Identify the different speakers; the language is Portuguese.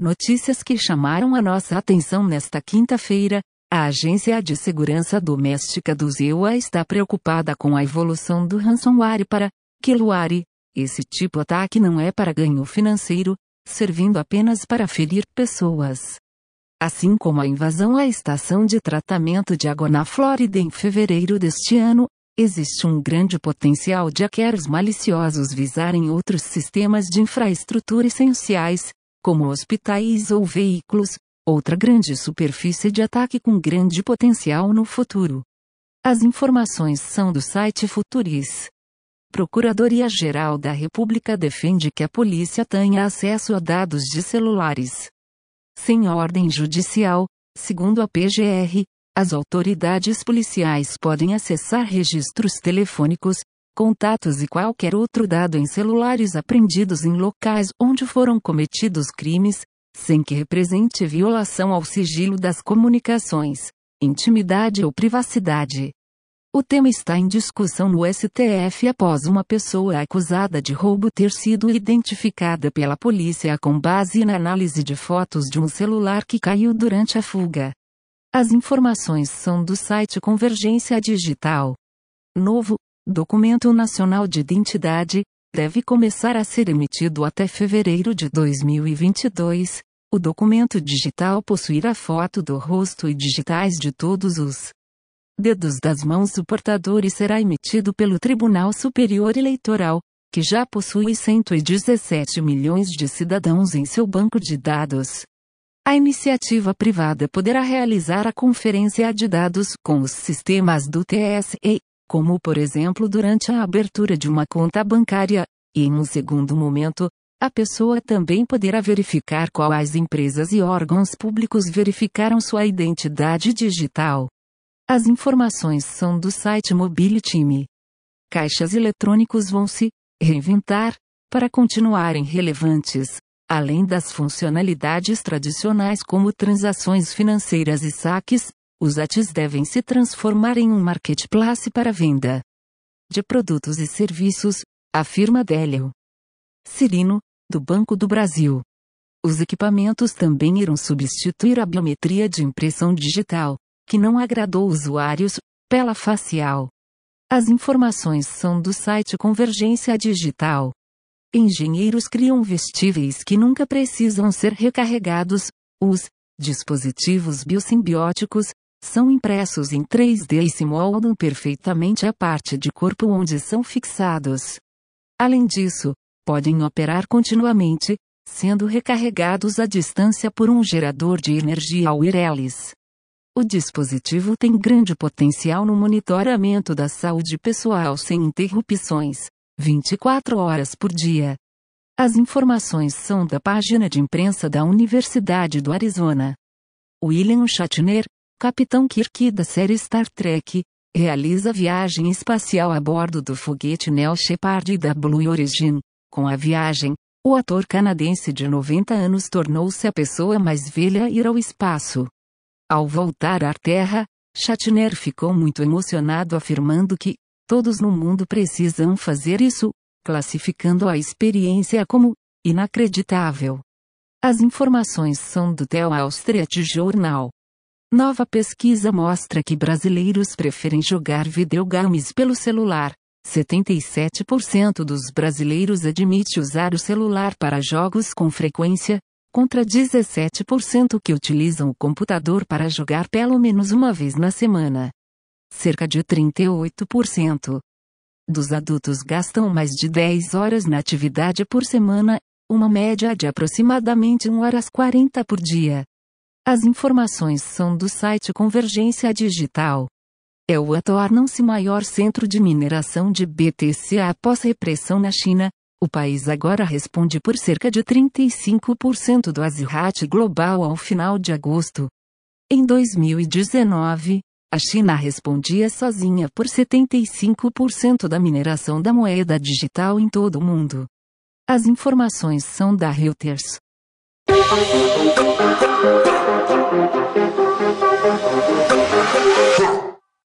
Speaker 1: Notícias que chamaram a nossa atenção nesta quinta-feira. A Agência de Segurança Doméstica do ZEUA está preocupada com a evolução do ransomware para Kilware. Esse tipo de ataque não é para ganho financeiro, servindo apenas para ferir pessoas. Assim como a invasão à estação de tratamento de água na Flórida em fevereiro deste ano, existe um grande potencial de hackers maliciosos visarem outros sistemas de infraestrutura essenciais, como hospitais ou veículos, outra grande superfície de ataque com grande potencial no futuro. As informações são do site Futuris. Procuradoria-Geral da República defende que a polícia tenha acesso a dados de celulares. Sem ordem judicial, segundo a PGR, as autoridades policiais podem acessar registros telefônicos, contatos e qualquer outro dado em celulares apreendidos em locais onde foram cometidos crimes, sem que represente violação ao sigilo das comunicações, intimidade ou privacidade. O tema está em discussão no STF após uma pessoa acusada de roubo ter sido identificada pela polícia com base na análise de fotos de um celular que caiu durante a fuga. As informações são do site Convergência Digital. Novo, Documento Nacional de Identidade, deve começar a ser emitido até fevereiro de 2022. O documento digital possuirá foto do rosto e digitais de todos os dedos das mãos do portador e será emitido pelo Tribunal Superior Eleitoral, que já possui 117 milhões de cidadãos em seu banco de dados. A iniciativa privada poderá realizar a conferência de dados com os sistemas do TSE, como por exemplo durante a abertura de uma conta bancária, e em um segundo momento, a pessoa também poderá verificar quais empresas e órgãos públicos verificaram sua identidade digital. As informações são do site Mobility. Caixas eletrônicos vão se reinventar para continuarem relevantes, além das funcionalidades tradicionais como transações financeiras e saques, os ATs devem se transformar em um marketplace para venda de produtos e serviços, afirma Délio Cirino, do Banco do Brasil. Os equipamentos também irão substituir a biometria de impressão digital, que não agradou usuários, pela facial. As informações são do site Convergência Digital. Engenheiros criam vestíveis que nunca precisam ser recarregados. Os dispositivos biosimbióticos são impressos em 3D e se moldam perfeitamente a parte de corpo onde são fixados. Além disso, podem operar continuamente, sendo recarregados à distância por um gerador de energia wireless. O dispositivo tem grande potencial no monitoramento da saúde pessoal sem interrupções, 24 horas por dia. As informações são da página de imprensa da Universidade do Arizona. William Shatner, Capitão Kirk da série Star Trek, realiza viagem espacial a bordo do foguete Neo Shepard da Blue Origin. Com a viagem, o ator canadense de 90 anos tornou-se a pessoa mais velha a ir ao espaço. Ao voltar à Terra, Shatner ficou muito emocionado afirmando que todos no mundo precisam fazer isso, classificando a experiência como inacreditável. As informações são do The Wall Journal. Nova pesquisa mostra que brasileiros preferem jogar videogames pelo celular. 77% dos brasileiros admite usar o celular para jogos com frequência, contra 17% que utilizam o computador para jogar pelo menos uma vez na semana. Cerca de 38% dos adultos gastam mais de 10 horas na atividade por semana, uma média de aproximadamente 1 horas 40 por dia. As informações são do site Convergência Digital. EUA tornam-se maior centro de mineração de BTC após repressão na China. O país agora responde por cerca de 35% do Azirat global ao final de agosto. Em 2019, a China respondia sozinha por 75% da mineração da moeda digital em todo o mundo. As informações são da Reuters. Thank you.